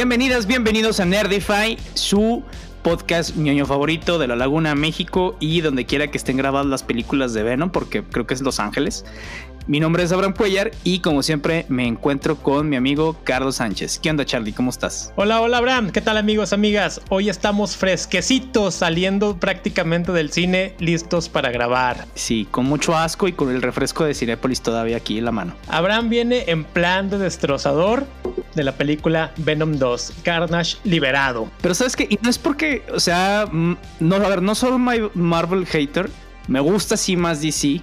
Bienvenidas, bienvenidos a Nerdify, su podcast ñoño favorito de la Laguna México y donde quiera que estén grabadas las películas de Venom, porque creo que es Los Ángeles. Mi nombre es Abraham Cuellar y como siempre me encuentro con mi amigo Carlos Sánchez. ¿Qué onda Charlie? ¿Cómo estás? Hola, hola Abraham. ¿Qué tal amigos, amigas? Hoy estamos fresquecitos saliendo prácticamente del cine, listos para grabar. Sí, con mucho asco y con el refresco de Cinepolis todavía aquí en la mano. Abraham viene en plan de destrozador de la película Venom 2, Carnage liberado. Pero sabes que, y no es porque, o sea, no, a ver, no soy Marvel hater, me gusta sí más DC,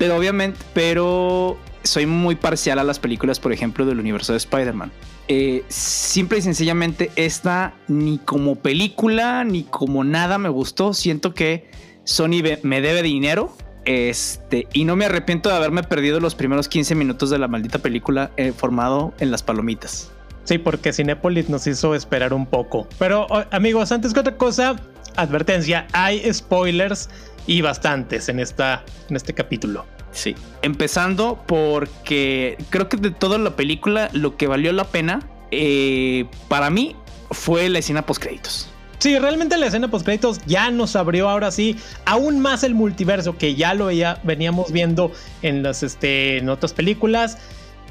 pero obviamente, pero soy muy parcial a las películas, por ejemplo, del universo de Spider-Man. Eh, simple y sencillamente, esta ni como película ni como nada me gustó. Siento que Sony me debe dinero. Este, y no me arrepiento de haberme perdido los primeros 15 minutos de la maldita película eh, formado en las palomitas. Sí, porque Cinepolis nos hizo esperar un poco. Pero amigos, antes que otra cosa, advertencia, hay spoilers y bastantes en, esta, en este capítulo. Sí, empezando porque creo que de toda la película lo que valió la pena eh, para mí fue la escena post créditos. Sí, realmente la escena post créditos ya nos abrió ahora sí aún más el multiverso que ya lo veníamos viendo en las este, en otras películas,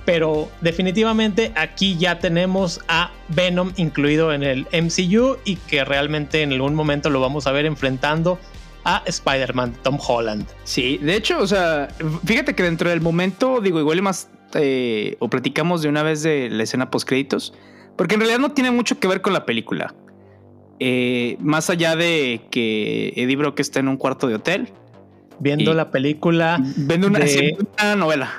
pero definitivamente aquí ya tenemos a Venom incluido en el MCU y que realmente en algún momento lo vamos a ver enfrentando a Spider-Man, Tom Holland. Sí, de hecho, o sea, fíjate que dentro del momento, digo, igual más, eh, o platicamos de una vez de la escena post créditos, porque en realidad no tiene mucho que ver con la película. Eh, más allá de que Eddie Brock está en un cuarto de hotel. Viendo la película. Viendo una, novela.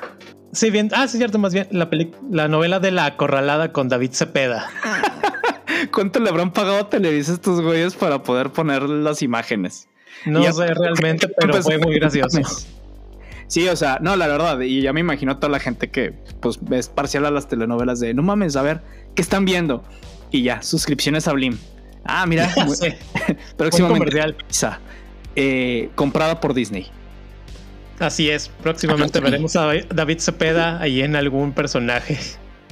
Sí, bien. Ah, sí, cierto, más bien. La, la novela de la acorralada con David Cepeda. ¿Cuánto le habrán pagado a Televisa estos güeyes para poder poner las imágenes? No sé realmente, pero fue muy gracioso. Sí, o sea, no, la verdad, y ya me imagino toda la gente que pues es parcial a las telenovelas de no mames, a ver, ¿qué están viendo? Y ya, suscripciones a Blim. Ah, mira, próximamente eh, comprada por Disney. Así es, próximamente veremos a David Cepeda ahí en algún personaje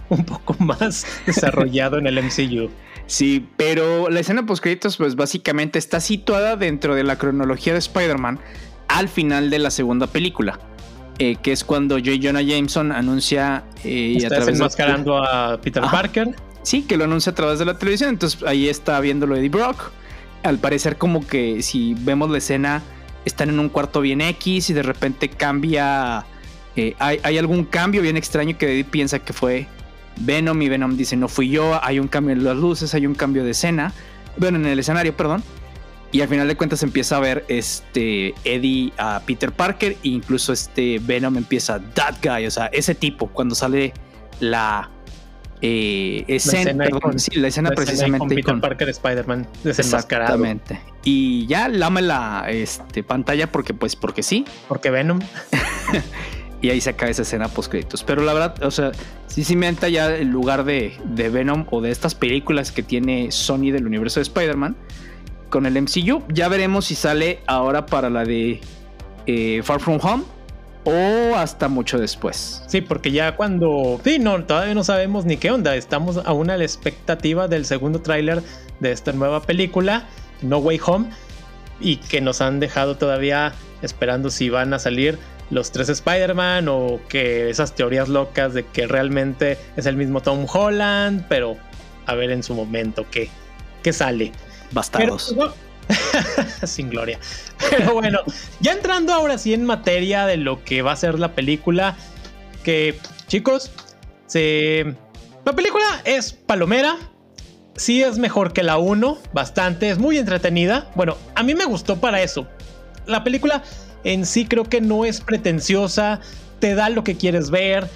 un poco más desarrollado en el MCU. Sí, pero la escena post créditos, pues básicamente está situada dentro de la cronología de Spider-Man al final de la segunda película. Eh, que es cuando J. Jonah Jameson anuncia eh, está a través a Peter Parker. Sí, que lo anuncia a través de la televisión. Entonces ahí está viéndolo Eddie Brock. Al parecer, como que si vemos la escena, están en un cuarto bien X y de repente cambia. Eh, hay, hay, algún cambio bien extraño que Eddie piensa que fue Venom y Venom dice no fui yo, hay un cambio en las luces, hay un cambio de escena, bueno, en el escenario, perdón. Y al final de cuentas empieza a ver este Eddie a Peter Parker e incluso este Venom empieza that guy, o sea, ese tipo cuando sale la eh, escena, la escena, precisamente con Peter Parker Spider-Man Exactamente. Y ya lame la este, pantalla porque pues porque sí. Porque Venom. y ahí se acaba esa escena post créditos. Pero la verdad, o sea, sí se inventa ya el lugar de, de, Venom o de estas películas que tiene Sony del universo de Spider-Man con el MCU. Ya veremos si sale ahora para la de eh, Far From Home o hasta mucho después. Sí, porque ya cuando... Sí, no, todavía no sabemos ni qué onda. Estamos aún a la expectativa del segundo tráiler de esta nueva película, No Way Home, y que nos han dejado todavía esperando si van a salir los tres Spider-Man o que esas teorías locas de que realmente es el mismo Tom Holland, pero a ver en su momento qué, qué sale. Bastados. sin gloria. Pero bueno, ya entrando ahora sí en materia de lo que va a ser la película, que chicos, se... la película es palomera, sí es mejor que la 1, bastante, es muy entretenida. Bueno, a mí me gustó para eso. La película en sí creo que no es pretenciosa, te da lo que quieres ver.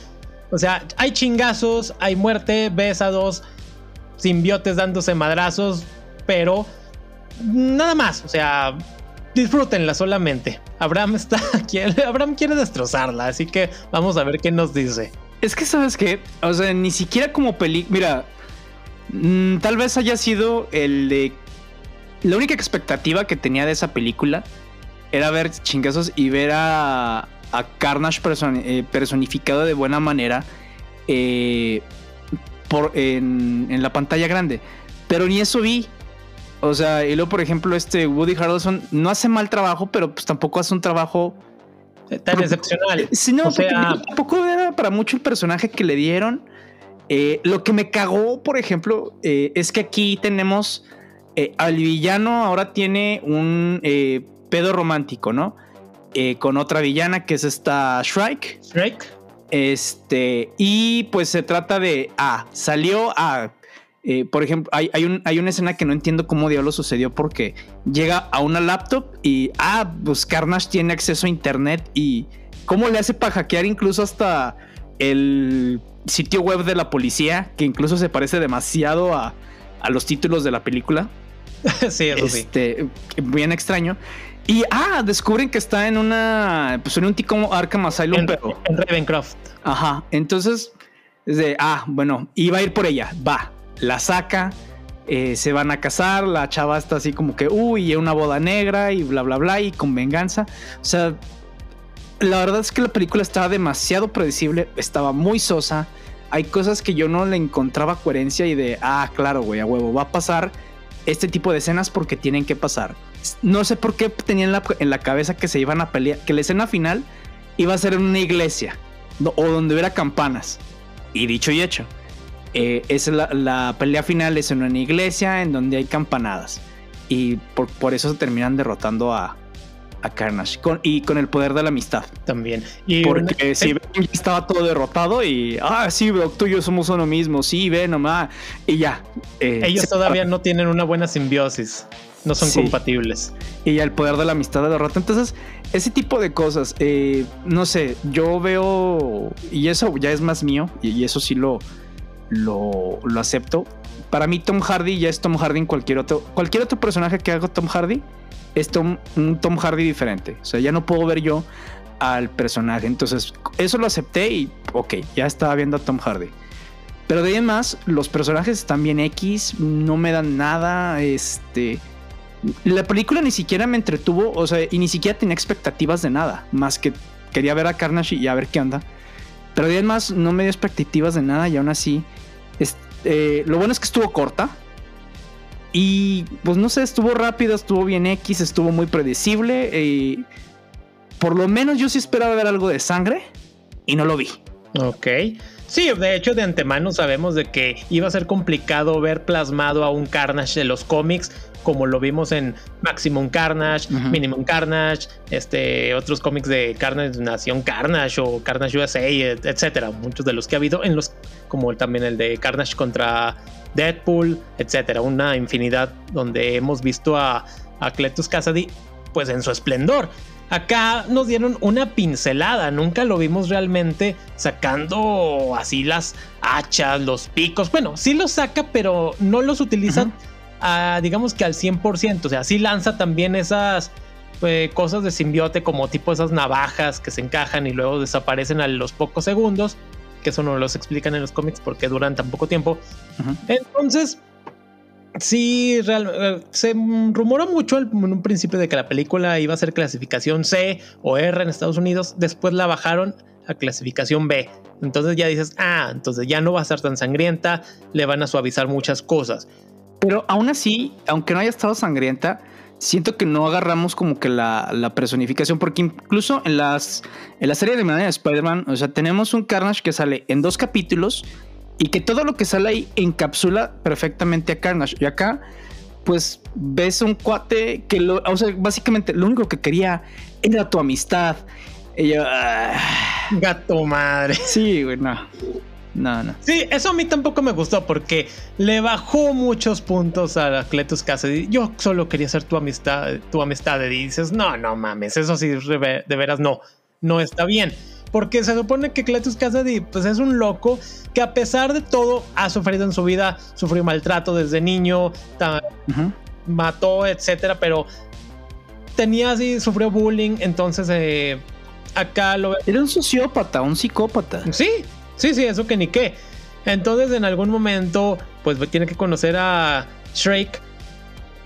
O sea, hay chingazos, hay muerte, ves a dos simbiotes dándose madrazos, pero nada más, o sea, disfrútenla solamente. Abraham está quiere, Abraham quiere destrozarla, así que vamos a ver qué nos dice. Es que sabes que, o sea, ni siquiera como película, mira, mm, tal vez haya sido el de la única expectativa que tenía de esa película era ver chingazos y ver a, a Carnage eh, personificado de buena manera. Eh, por, en, en, la pantalla grande. Pero ni eso vi. O sea, y luego, por ejemplo, este Woody Harrelson no hace mal trabajo, pero pues tampoco hace un trabajo tan excepcional. Sí, no, o sea, tampoco era para mucho el personaje que le dieron. Eh, lo que me cagó, por ejemplo, eh, es que aquí tenemos eh, al villano ahora tiene un pedo romántico, ¿no? con otra villana que es esta Shrike. Shrike. Este, y pues se trata de, ah, salió a, por ejemplo, hay, hay, un, hay, una escena que no entiendo cómo diablo sucedió porque llega a una laptop y, ah, pues Carnage tiene acceso a internet y cómo le hace para hackear incluso hasta el sitio web de la policía, que incluso se parece demasiado a, a los títulos de la película. sí, eso este, Bien extraño. Y ah, descubren que está en una. Pues en un tipo Arkham Asylum, en, pero. En Ravencroft. Ajá. Entonces, es de. Ah, bueno, iba a ir por ella. Va. La saca. Eh, se van a casar. La chava está así como que. Uy, una boda negra y bla, bla, bla. Y con venganza. O sea, la verdad es que la película estaba demasiado predecible, estaba muy sosa. Hay cosas que yo no le encontraba coherencia y de, ah, claro, güey, a huevo, va a pasar este tipo de escenas porque tienen que pasar. No sé por qué tenía en la, en la cabeza que se iban a pelear, que la escena final iba a ser en una iglesia o donde hubiera campanas. Y dicho y hecho, eh, es la, pelea final es en una iglesia en donde hay campanadas. Y por, por eso se terminan derrotando a, a Carnage y con el poder de la amistad. También. Y Porque si Venom estaba todo derrotado y, ah, sí, tú y yo somos uno mismo, sí, Venom, ah, y ya. Eh, Ellos todavía no tienen una buena simbiosis, no son compatibles. Y ya el poder de la amistad de derrota. Entonces, ese tipo de cosas, eh, no sé, yo veo, y eso ya es más mío, y, eso sí lo, lo, lo acepto. Para mí Tom Hardy ya es Tom Hardy en cualquier otro, cualquier otro personaje que haga Tom Hardy es un Tom Hardy diferente. O sea, ya no puedo ver yo al personaje. Entonces, eso lo acepté y, ok, ya estaba viendo a Tom Hardy. Pero de ahí en más, los personajes están bien X, no me dan nada. Este. La película ni siquiera me entretuvo, o sea, y ni siquiera tenía expectativas de nada, más que quería ver a Carnage y a ver qué onda. Pero de ahí en más, no me dio expectativas de nada y aún así. Eh, lo bueno es que estuvo corta, y pues no sé, estuvo rápido, estuvo bien X, estuvo muy predecible. Y por lo menos yo sí esperaba ver algo de sangre y no lo vi. Ok. Sí, de hecho de antemano sabemos de que iba a ser complicado ver plasmado a un Carnage de los cómics como lo vimos en Maximum Carnage, Minimum Carnage, este, otros cómics de Carnage, Nación Carnage o Carnage USA, etcétera. Muchos de los que ha habido en los, como también el de Carnage contra Deadpool, etcétera. Una infinidad donde hemos visto a, a Cletus Cassidy pues en su esplendor. Acá nos dieron una pincelada, nunca lo vimos realmente sacando así las hachas, los picos. Bueno, sí los saca, pero no los utilizan, digamos que al 100%. O sea, sí lanza también esas eh, cosas de simbiote, como tipo esas navajas que se encajan y luego desaparecen a los pocos segundos que eso no los explican en los cómics porque duran tan poco tiempo. Entonces, sí, eh, se rumoró mucho en un principio de que la película iba a ser clasificación C o R en Estados Unidos, después la bajaron a clasificación B. Entonces ya dices, ah, entonces ya no va a ser tan sangrienta, le van a suavizar muchas cosas. Pero aún así, aunque no haya estado sangrienta, siento que no agarramos como que la, personificación, porque incluso en, las, en la serie de de Spider-Man, o sea, tenemos un Carnage que sale en dos capítulos y que todo lo que sale ahí encapsula perfectamente a Carnage. Y acá, pues ves un cuate que, lo, o sea, básicamente lo único que quería era tu amistad. Y yo, ah. Gato madre. Sí, güey, no. No, no. Sí, eso a mí tampoco me gustó porque le bajó muchos puntos a Cletus Cassidy. Yo solo quería ser tu amistad, tu amistad. Y dices, no, no mames, eso sí, de veras no, no está bien. Porque se supone que Cletus Cassidy pues, es un loco que a pesar de todo ha sufrido en su vida, sufrió maltrato desde niño, mató, etcétera, pero tenía así, sufrió bullying, entonces eh, acá lo... Era un sociópata, un psicópata. Sí, Sí, sí, eso que ni qué. Entonces en algún momento pues tiene que conocer a Shrek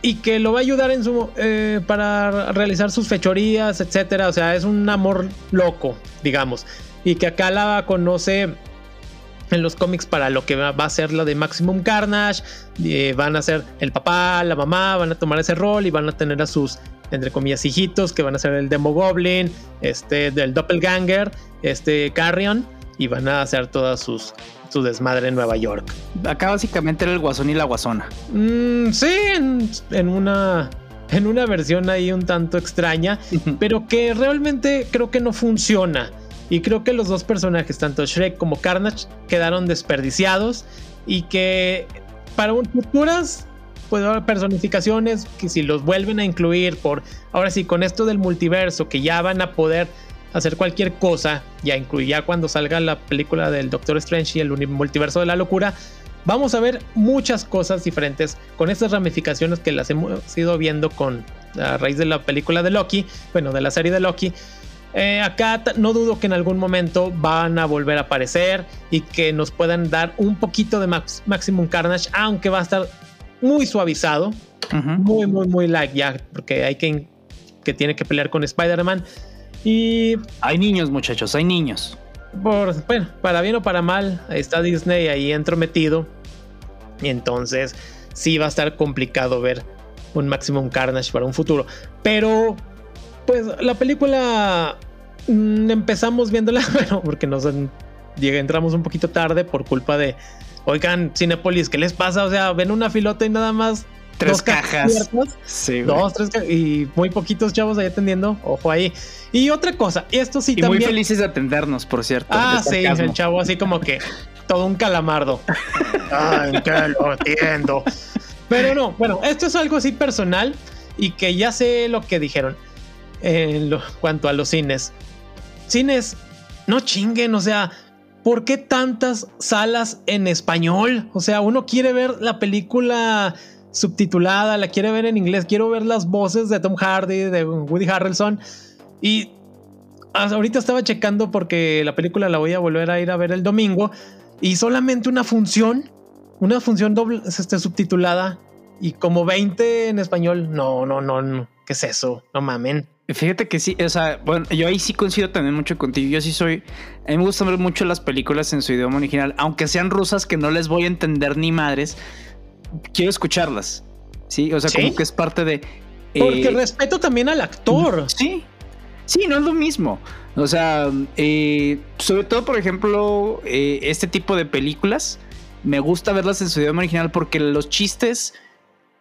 y que lo va a ayudar en su eh, para realizar sus fechorías, etcétera. O sea, es un amor loco, digamos. Y que acá la conoce en los cómics para lo que va a ser la de Maximum Carnage. Eh, van a ser el papá, la mamá, van a tomar ese rol y van a tener a sus, entre comillas, hijitos, que van a ser el Demo Goblin, este, del Doppelganger, este, Carrion, y van a hacer todas sus su desmadre en Nueva York. Acá básicamente era el guasón y la guasona. Mm, sí, en, una en una versión ahí un tanto extraña, pero que realmente creo que no funciona. Y creo que los dos personajes, tanto Shrek como Carnage, quedaron desperdiciados y que para futuras puede haber personificaciones que si los vuelven a incluir por ahora sí con esto del multiverso que ya van a poder hacer cualquier cosa ya incluya cuando salga la película del Doctor Strange y el multiverso de la locura vamos a ver muchas cosas diferentes con estas ramificaciones que las hemos ido viendo con a raíz de la película de Loki bueno de la serie de Loki eh, acá no dudo que en algún momento van a volver a aparecer y que nos puedan dar un poquito de Maximum Carnage, aunque va a estar muy suavizado, muy, muy, muy like ya, porque hay que, que tiene que pelear con Spider-Man. Y hay niños, muchachos, hay niños. Por, bueno, para bien o para mal, está Disney ahí entrometido. Y entonces sí va a estar complicado ver un Maximum Carnage para un futuro. Pero pues la película mm, empezamos viéndola, bueno, porque nos entramos un poquito tarde por culpa de, oigan, Cinepolis, ¿qué les pasa? O sea, ven una filota y nada más tres cajas. Sí, dos, tres cajas. Y muy poquitos chavos ahí atendiendo. Ojo ahí. Y otra cosa, esto sí y también. Muy felices de atendernos, por cierto. Ah, sí, el chavo así como que todo un calamardo. Ay, que lo entiendo. Pero no, bueno, esto es algo así personal y que ya sé lo que dijeron en lo, cuanto a los cines. Cines, no chinguen, o sea, ¿por qué tantas salas en español? O sea, uno quiere ver la película subtitulada, la quiere ver en inglés, quiero ver las voces de Tom Hardy, de Woody Harrelson. Y ahorita estaba checando porque la película la voy a volver a ir a ver el domingo. Y solamente una función, una función doble, este, subtitulada y como 20 en español. No, no, no, no. ¿Qué es eso? No mamen. Fíjate que sí, o sea, bueno, yo ahí sí coincido también mucho contigo. Yo sí soy, a mí me gusta ver mucho las películas en su idioma original, aunque sean rusas que no les voy a entender ni madres, quiero escucharlas. Sí, o sea, como que es parte de... Porque eh, respeto también al actor. Sí, sí, no es lo mismo. O sea, eh, sobre todo, por ejemplo, eh, este tipo de películas, me gusta verlas en su idioma original porque los chistes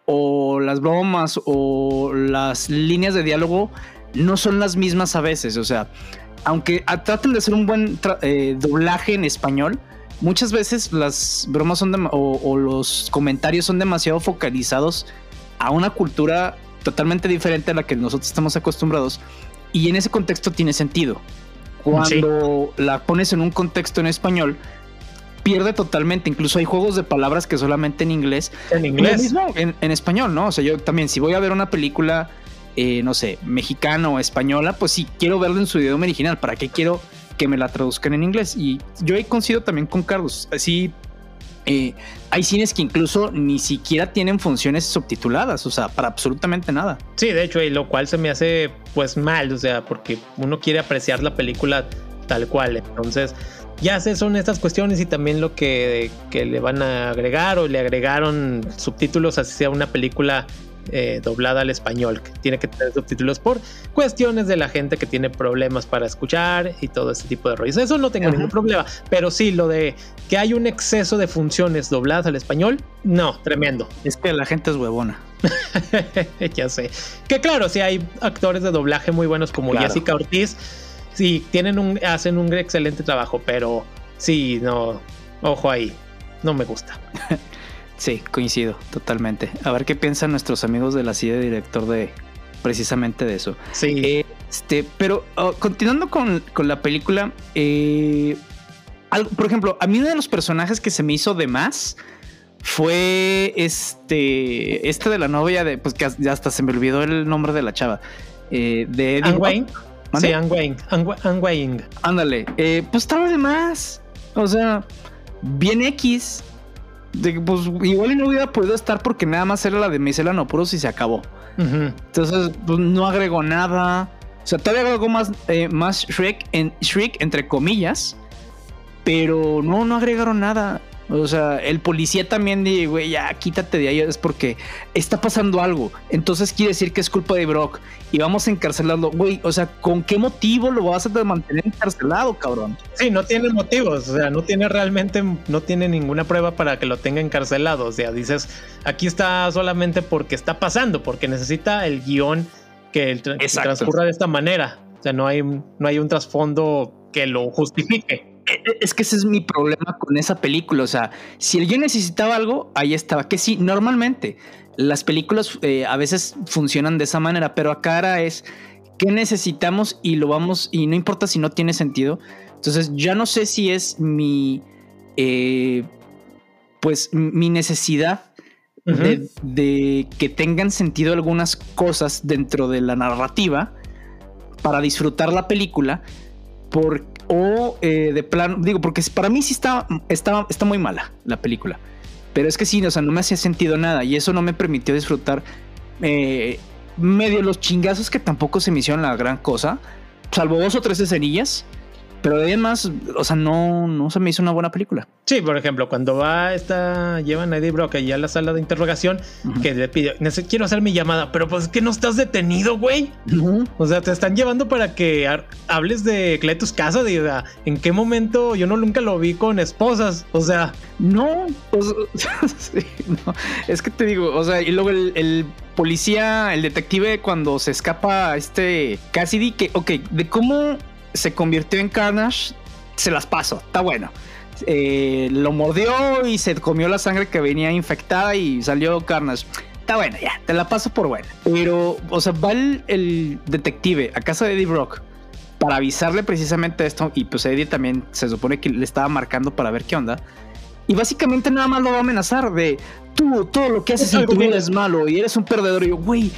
o las bromas o las líneas de diálogo no son las mismas a veces. O sea, aunque traten de hacer un buen eh, doblaje en español, muchas veces las bromas son o, los comentarios son demasiado focalizados a una cultura totalmente diferente a la que nosotros estamos acostumbrados. Y en ese contexto tiene sentido. Cuando la pones en un contexto en español, pierde totalmente. Incluso hay juegos de palabras que solamente en inglés. En inglés. en, español, ¿no? O sea, yo también, si voy a ver una película eh, no sé, mexicana o española, pues sí, quiero verlo en su idioma original. ¿Para qué quiero que me la traduzcan en inglés? Y yo he coincido también con Carlos. Así, eh, hay cines que incluso ni siquiera tienen funciones subtituladas, o sea, para absolutamente nada. Sí, de hecho, y lo cual se me hace pues mal, o sea, porque uno quiere apreciar la película tal cual. Entonces, ya sé, son estas cuestiones y también lo que, que le van a agregar o le agregaron subtítulos, así sea una película eh, doblada al español, que tiene que tener subtítulos por cuestiones de la gente que tiene problemas para escuchar y todo ese tipo de rollos. Eso no tengo ningún problema, pero sí lo de que hay un exceso de funciones dobladas al español, no, tremendo. Es que la gente es huevona. ya sé. Que claro, si hay actores de doblaje muy buenos como Jessica Ortiz, sí, tienen un, hacen un excelente trabajo, pero sí, no, ojo ahí, no me gusta. Sí, coincido totalmente. A ver qué piensan nuestros amigos de la silla director de precisamente de eso. Sí. Este, pero oh, continuando con, la película, eh, por ejemplo, a mí uno de los personajes que se me hizo de más fue este, este de la novia de, pues que ya hasta se me olvidó el nombre de la chava. Eh, de Anne Wayne. Sí, Anne Wayne. Anne Wayne. Ándale, eh, pues estaba de más. O sea, bien X pues igual no hubiera podido estar porque nada más era la de Misela no puros y se acabó. Entonces, pues no agregó nada. O sea, todavía agregó más, eh, más Shrek, en, Shrek, entre comillas. pero no, no agregaron nada. O sea, el policía también dice, güey, ya quítate de ahí, es porque está pasando algo. Entonces quiere decir que es culpa de Brock y vamos a encarcelarlo. Güey, o sea, ¿con qué motivo lo vas a mantener encarcelado, cabrón? Sí, no tiene motivos, o sea, no tiene realmente, no tiene ninguna prueba para que lo tenga encarcelado. O sea, dices, aquí está solamente porque está pasando, porque necesita el guion que, el transcurra de esta manera. O sea, no hay, no hay un trasfondo que lo justifique. E, e, es que ese es mi problema con esa película. O sea, si yo necesitaba algo, ahí estaba. Que sí, normalmente las películas eh, a veces funcionan de esa manera, pero acá ahora es que necesitamos y lo vamos, y no importa si no tiene sentido. Entonces, ya no sé si es mi, eh, pues, mi necesidad de, de, que tengan sentido algunas cosas dentro de la narrativa para disfrutar la película, porque o eh, de plano, digo, porque para mí sí está, está, está muy mala la película. Pero es que sí, o sea, no me hacía sentido nada y eso no me permitió disfrutar eh, medio los chingazos que tampoco se me hicieron la gran cosa, salvo dos o tres escenillas. Pero además, o sea, no, no se me hizo una buena película. Sí, por ejemplo, cuando va esta, llevan a Eddie Brock allá a la sala de interrogación, que le pide, quiero hacer mi llamada, pero pues que no estás detenido, güey. O sea, te están llevando para que hables de Cletus Casa, de en qué momento yo no nunca lo vi con esposas, o sea. No, pues, no, es que te digo, o sea, y luego el, el policía, el detective, cuando se escapa este Cassidy, que, ok, de cómo se convirtió en Carnage, se las paso, está bueno. Eh, lo mordió y se comió la sangre que venía infectada y salió Carnage. Está bueno, ya, te la paso por buena. Pero, o sea, va el, detective a casa de Eddie Brock para avisarle precisamente esto. Y pues Eddie también se supone que le estaba marcando para ver qué onda. Y básicamente nada más lo va a amenazar de tú, todo lo que haces en tu vida es malo y eres un perdedor. Y yo, güey,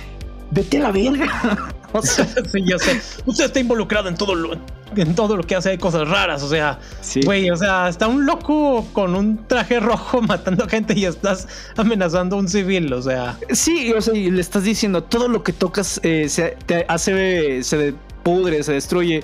vete a la verga. O sea, sí, ya sé. Usted está involucrado en todo lo, en todo lo que hace hay cosas raras. O sea, güey, o sea, está un loco con un traje rojo matando gente y estás amenazando a un civil. O sea, sí, o sea, y le estás diciendo todo lo que tocas eh, se te hace, se pudre, se destruye.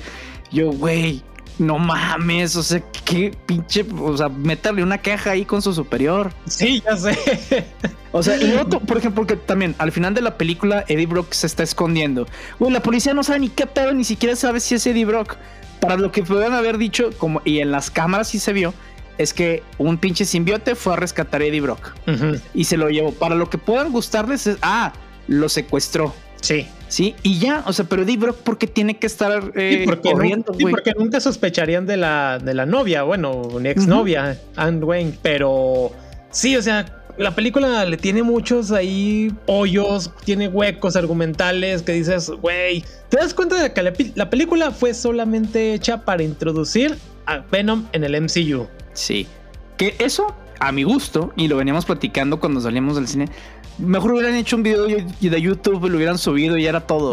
Yo, güey, no mames, o sea, qué pinche, o sea, meterle una queja ahí con su superior. Sí, ya sé. O sea, y otro, por ejemplo, porque también al final de la película Eddie Brock se está escondiendo. Güey, la policía no sabe ni qué pedo, ni siquiera sabe si es Eddie Brock. Para lo que puedan haber dicho, como, y en las cámaras sí se vio, es que un pinche simbiote fue a rescatar a Eddie Brock y se lo llevó. Para lo que puedan gustarles es, ah, lo secuestró. Sí. Sí, y ya, o sea, pero Eddie Brock, ¿por qué tiene que estar eh, porque corriendo? sí, porque nunca sospecharían de la, de la novia, bueno, una exnovia, Anne Wayne, pero sí, o sea, la película le tiene muchos ahí hoyos, tiene huecos argumentales que dices, güey, te das cuenta de que la, película fue solamente hecha para introducir a Venom en el MCU. Sí, que eso, a mi gusto, y lo veníamos platicando cuando salíamos del cine, Mejor hubieran hecho un video de YouTube, lo hubieran subido y era todo,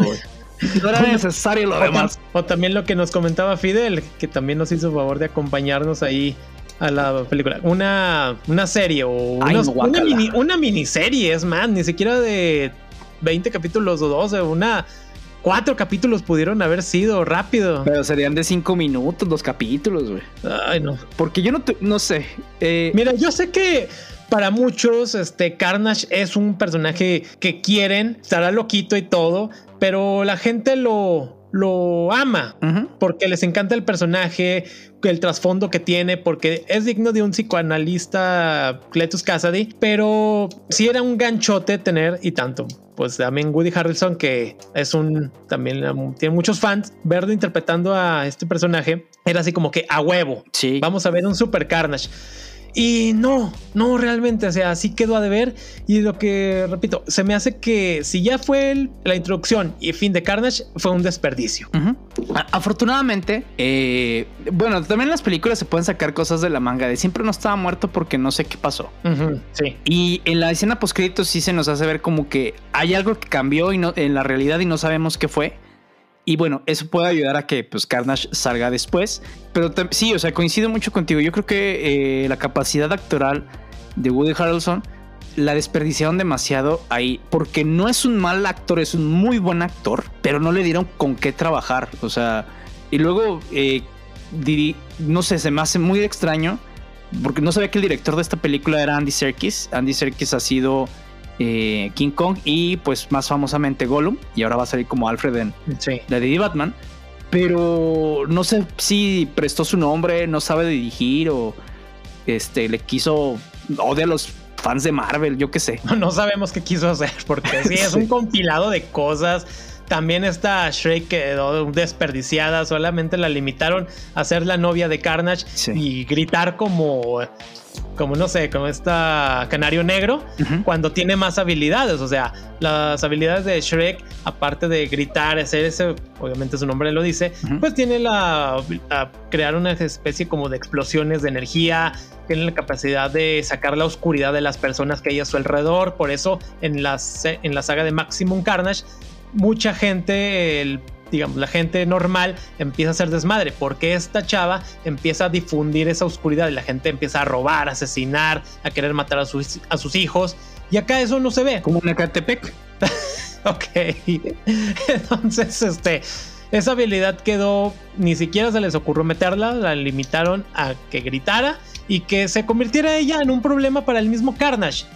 No era necesario lo demás. O también lo que nos comentaba Fidel, que también nos hizo favor de acompañarnos ahí a la película. Una, una serie o una, mini, una miniserie, es más, ni siquiera de 20 capítulos o 12, una cuatro capítulos pudieron haber sido rápido. Pero serían de cinco minutos los capítulos, güey. Ay, no. Porque yo no, no sé. Eh, Mira, yo sé que para muchos, este Carnage es un personaje que quieren, estará loquito y todo, pero la gente lo, lo ama porque les encanta el personaje, el trasfondo que tiene, porque es digno de un psicoanalista Cletus Cassidy, pero si era un ganchote tener y tanto. Pues también Woody Harrelson, que es un también tiene muchos fans, verlo interpretando a este personaje era así como que a huevo. Sí. Vamos a ver un super Carnage. Y no, no realmente, o sea, así quedó a deber. Y lo que, repito, se me hace que si ya fue la introducción y fin de Carnage, fue un desperdicio. Afortunadamente, eh, bueno, también en las películas se pueden sacar cosas de la manga de siempre no estaba muerto porque no sé qué pasó. sí. Y en la escena post sí se nos hace ver como que hay algo que cambió y no, en la realidad y no sabemos qué fue. Y bueno, eso puede ayudar a que pues, Carnage salga después. Pero sí, o sea, coincido mucho contigo. Yo creo que eh, la capacidad actoral de Woody Harrelson la desperdiciaron demasiado ahí. Porque no es un mal actor, es un muy buen actor. Pero no le dieron con qué trabajar. O sea, y luego, eh, no sé, se me hace muy extraño porque no sabía que el director de esta película era Andy Serkis. Andy Serkis ha sido eh, King Kong y pues más famosamente Gollum. Y ahora va a salir como Alfred en la de Batman. Pero no sé si prestó su nombre, no sabe dirigir o este le quiso odia a los fans de Marvel, yo qué sé. No sabemos qué quiso hacer porque sí, es un compilado de cosas. También esta Shrek quedó desperdiciada, solamente la limitaron a ser la novia de Carnage y gritar como como no sé, como esta Canario Negro, cuando tiene más habilidades. O sea, las habilidades de Shrek, aparte de gritar, hacer ese, obviamente su nombre lo dice, pues tiene la, crear una especie como de explosiones de energía, tiene la capacidad de sacar la oscuridad de las personas que hay a su alrededor. Por eso en la, en la saga de Maximum Carnage mucha gente, digamos, la gente normal empieza a hacer desmadre, porque esta chava empieza a difundir esa oscuridad y la gente empieza a robar, a asesinar, a querer matar a sus, a sus hijos. Y acá eso no se ve. Como en Ecatepec. ok. Entonces, este, esa habilidad quedó, ni siquiera se les ocurrió meterla, la limitaron a que gritara y que se convirtiera ella en un problema para el mismo Carnage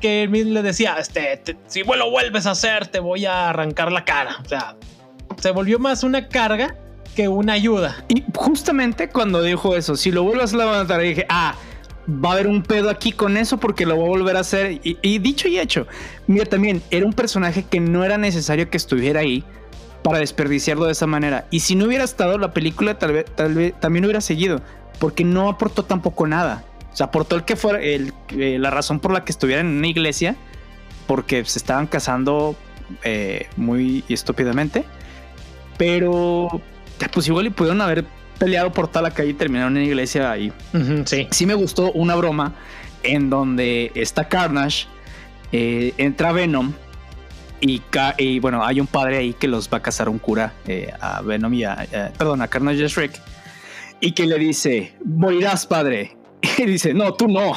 que él le decía, este, si lo vuelves a hacer, te voy a arrancar la cara. O sea, se volvió más una carga que una ayuda. Y justamente cuando dijo eso, si lo vuelves a levantar, dije, ah, va a haber un pedo aquí con eso porque lo voy a volver a hacer. Y, dicho y hecho, mira, también era un personaje que no era necesario que estuviera ahí para desperdiciarlo de esa manera. Y si no hubiera estado la película, tal vez, tal vez también hubiera seguido, porque no aportó tampoco nada. O sea, aportó el que fuera el, eh, la razón por la que estuvieran en una iglesia, porque se estaban casando eh, muy estúpidamente. Pero, pues igual y pudieron haber peleado por toda la calle y terminaron en iglesia ahí. sí. Sí me gustó una broma en donde está Carnage, eh, entra Venom y, y, bueno, hay un padre ahí que los va a casar un cura a Venom y a, perdón, a Carnage y Shrek. Y que le dice, morirás padre. Y dice, no, tú no.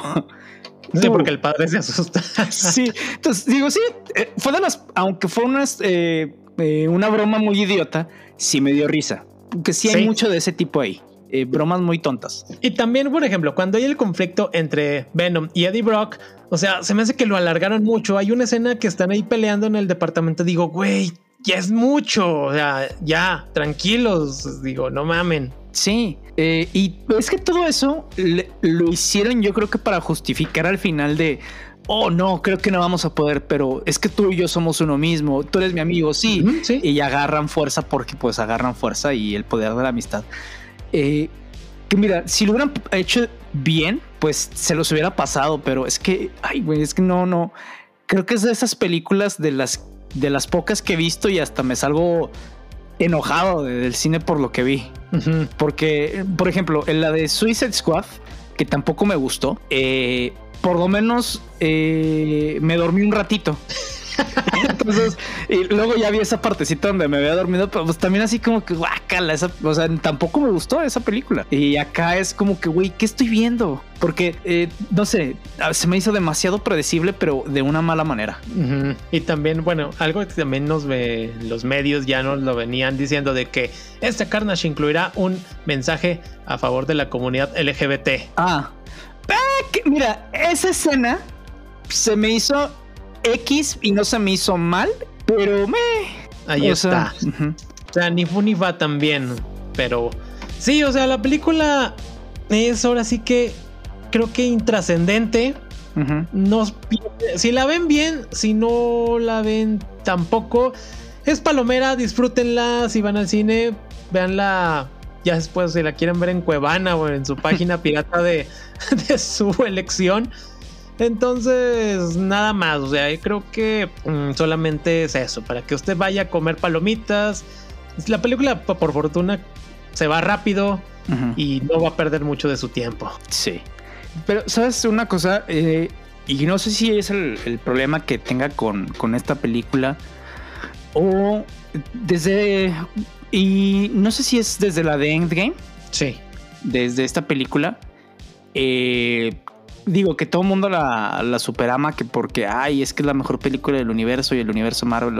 Sí, porque el padre se asusta. sí, entonces digo, sí, eh, fue de las, aunque fue eh, eh, una broma muy idiota, sí me dio risa. Que sí hay mucho de ese tipo ahí. bromas muy tontas. Y también, por ejemplo, cuando hay el conflicto entre Venom y Eddie Brock, o sea, se me hace que lo alargaron mucho. Hay una escena que están ahí peleando en el departamento. Digo, güey, ya es mucho. O sea, ya, tranquilos. Digo, no mamen. Sí, eh, y es que todo eso lo hicieron yo creo que para justificar al final de, oh no, creo que no vamos a poder, pero es que tú y yo somos uno mismo, tú eres mi amigo, sí, y agarran fuerza porque pues agarran fuerza y el poder de la amistad. Eh, que mira, si lo hubieran hecho bien, pues se los hubiera pasado, pero es que, ay, güey, es que no, no, creo que es de esas películas de las, de las pocas que he visto y hasta me salgo enojado del cine por lo que vi. Porque, por ejemplo, en la de Suicide Squad, que tampoco me gustó, eh, por lo menos eh, me dormí un ratito. Entonces, y luego ya vi esa partecita donde me había dormido, pero pues también así como que guácala, esa, o sea, tampoco me gustó esa película. Y acá es como que, güey, ¿qué estoy viendo? Porque, eh, no sé, se me hizo demasiado predecible, pero de una mala manera. Y también, bueno, algo que también nos ve, los medios ya nos lo venían diciendo de que este Carnage incluirá un mensaje a favor de la comunidad LGBT. Ah, mira, esa escena se me hizo X y no se me hizo mal, pero me. Ahí está. O sea, ni fu ni va también. Pero sí, o sea, la película es ahora sí que creo que intrascendente. si la ven bien, si no la ven tampoco, es palomera, disfrútenla. Si van al cine, véanla ya después si la quieren ver en Cuevana o en su página pirata de, de su elección. Entonces, nada más, o sea, yo creo que mm, solamente es eso, para que usted vaya a comer palomitas. La película, por fortuna, se va rápido y no va a perder mucho de su tiempo. Sí. Pero, ¿sabes una cosa? Eh, y no sé si es el, problema que tenga con, con, esta película o desde... Y no sé si es desde la de Endgame. Sí. Desde esta película. Eh, digo que todo el mundo la, la superama que porque, ay, es que es la mejor película del universo y el universo Marvel,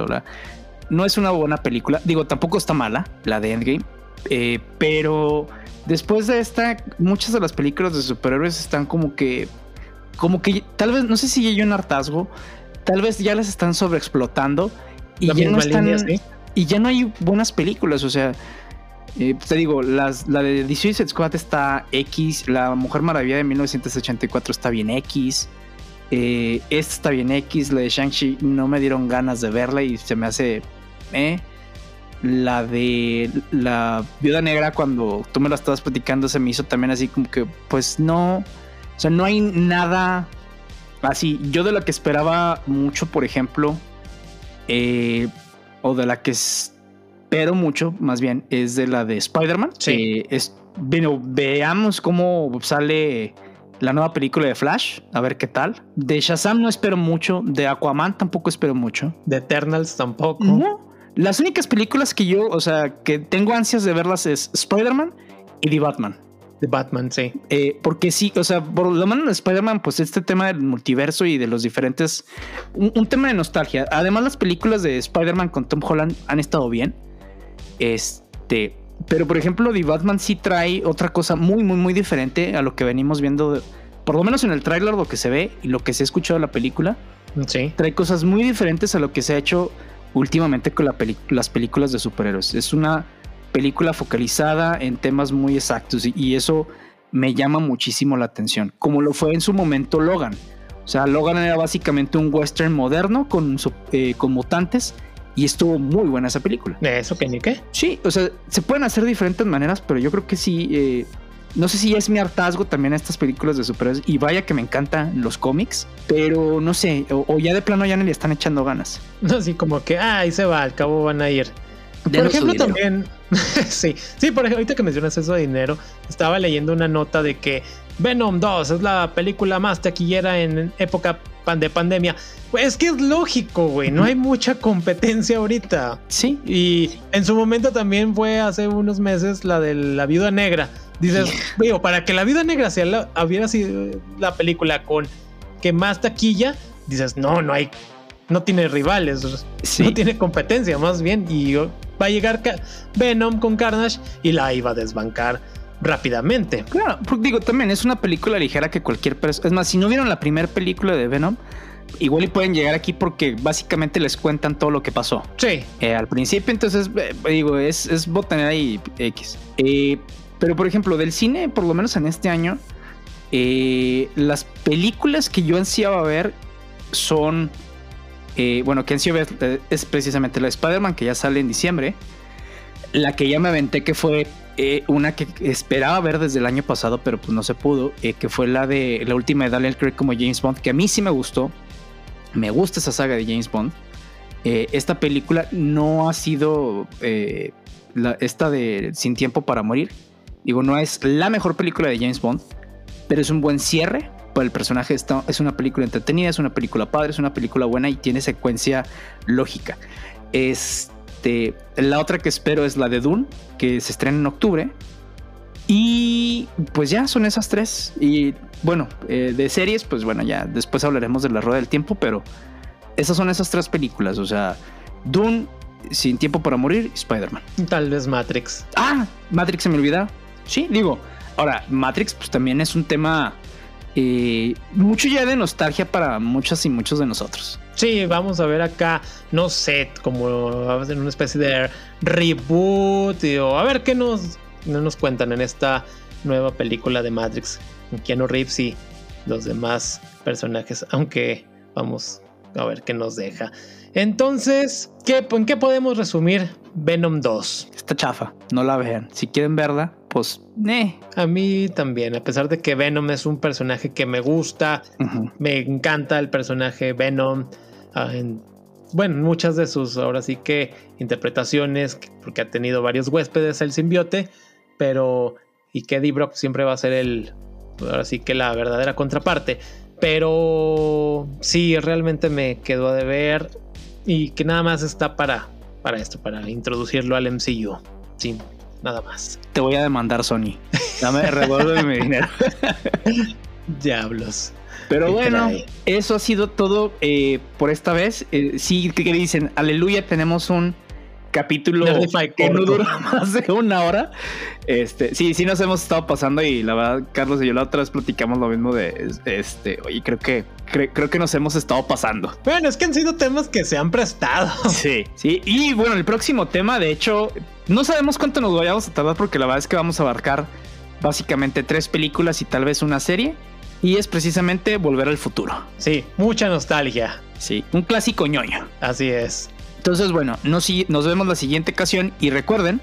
no es una buena película. Digo, tampoco está mala la de Endgame, eh, pero después de esta, muchas de las películas de superhéroes están como que, como que, tal vez, no sé si hay un hartazgo, tal vez ya las están sobreexplotando y ya no están, y ya no hay buenas películas, o sea, eh, te digo, la de The Suicide Squad está X, La Mujer Maravilla de 1984 está bien X, eh, esta está bien X, la de Shang-Chi no me dieron ganas de verla y se me hace... Eh. La de la viuda negra, cuando tú me la estabas platicando, se me hizo también así como que, pues no, o sea, no hay nada así. Yo de la que esperaba mucho, por ejemplo, eh, o de la que espero mucho, más bien, es de la de Spider-Man. Sí. es, bueno, veamos cómo sale la nueva película de Flash, a ver qué tal. De Shazam no espero mucho, de Aquaman tampoco espero mucho. De Eternals tampoco. Las únicas películas que yo, o sea, que tengo ansias de verlas es Spider-Man y The Batman. The Batman, sí. Eh, porque sí, o sea, por lo menos Spider-Man, pues este tema del multiverso y de los diferentes. Un, tema de nostalgia. Además, las películas de Spider-Man con Tom Holland han estado bien. Este. Pero por ejemplo, The Batman sí trae otra cosa muy, muy, muy diferente a lo que venimos viendo. por lo menos en el tráiler, lo que se ve y lo que se ha escuchado en la película. Sí. Trae cosas muy diferentes a lo que se ha hecho últimamente con las películas de superhéroes. Es una película focalizada en temas muy exactos y, eso me llama muchísimo la atención, como lo fue en su momento Logan. O sea, Logan era básicamente un western moderno con, eh, con mutantes y estuvo muy buena esa película. ¿Eso que ni qué? Sí, o sea, se pueden hacer de diferentes maneras, pero yo creo que sí. Eh, no sé si es mi hartazgo también a estas películas de superhéroes. Y vaya que me encantan los cómics, pero no sé, o, ya de plano ya no le están echando ganas. No, así como que, ah, ahí se va, al cabo van a ir. por ejemplo, también, sí, sí, por ejemplo, ahorita que mencionas eso de dinero, estaba leyendo una nota de que Venom 2 es la película más taquillera en época de pandemia. Pues es que es lógico, güey, no hay mucha competencia ahorita. Sí. Y en su momento también fue hace unos meses la de la viuda negra Dices, digo, para que la vida negra sea la, hubiera sido la película con que más taquilla, dices, no, no hay, no tiene rivales, no tiene competencia, más bien, y va a llegar Venom con Carnage y la iba a desbancar rápidamente. Claro, digo, también es una película ligera que cualquier persona, es más, si no vieron la primera película de Venom, igual y pueden llegar aquí porque básicamente les cuentan todo lo que pasó. Sí. Eh, al principio, entonces, eh, digo, es, es botanera y X. Eh, pero por ejemplo, del cine, por lo menos en este año, las películas que yo ansiaba ver son, bueno, que ansio ver es precisamente la de Spider-Man, que ya sale en diciembre. La que ya me aventé, que fue una que esperaba ver desde el año pasado, pero pues no se pudo, que fue la de la última de Daniel Craig como James Bond, que a mí sí me gustó. Me gusta esa saga de James Bond. esta película no ha sido esta de Sin Tiempo para Morir Digo, no es la mejor película de James Bond, pero es un buen cierre para el personaje. es una película entretenida, es una película padre, es una película buena y tiene secuencia lógica. Este, la otra que espero es la de Dune, que se estrena en octubre. Y pues ya son esas tres. Y bueno, eh, de series, pues bueno, ya después hablaremos de la rueda del tiempo, pero esas son esas tres películas. O sea, Dune, Sin Tiempo para Morir, Spider-Man. Tal vez Matrix. Ah, Matrix se me olvida. Sí, digo, ahora, Matrix pues también es un tema eh, mucho ya de nostalgia para muchas y muchos de nosotros. Sí, vamos a ver acá, no sé, como vamos a una especie de reboot o a ver qué nos, nos cuentan en esta nueva película de Matrix. Keanu Reeves y los demás personajes, aunque vamos a ver qué nos deja. Entonces, ¿qué, ¿en qué podemos resumir Venom 2? Esta chafa, no la vean. Si quieren verla, pues, eh. A mí también, a pesar de que Venom es un personaje que me gusta, me encanta el personaje Venom. Ah, bueno, muchas de sus, ahora sí que, interpretaciones, porque ha tenido varios huéspedes el simbiote, pero. Y que Eddie Brock siempre va a ser el. Ahora sí que la verdadera contraparte. Pero sí, realmente me quedó a deber. Y que nada más está para, para esto, para introducirlo al MCU. Sin nada más. Te voy a demandar, Sony. Dame, revuelve mi dinero. Diablos. Pero bueno, eso ha sido todo eh, por esta vez. Eh, sí, que dicen, aleluya, tenemos un capítulo que no dura más de una hora. Este, sí, sí nos hemos estado pasando y la verdad, Carlos y yo la otra vez platicamos lo mismo de este, y creo que creo que nos hemos estado pasando. Bueno, es que han sido temas que se han prestado. Sí, sí. Y bueno, el próximo tema, de hecho, no sabemos cuánto nos vayamos a tardar porque la verdad es que vamos a abarcar básicamente tres películas y tal vez una serie. Y es precisamente Volver al Futuro. Sí, mucha nostalgia. Sí, un clásico ñoño. Así es. Entonces, bueno, nos, nos vemos la siguiente ocasión y recuerden...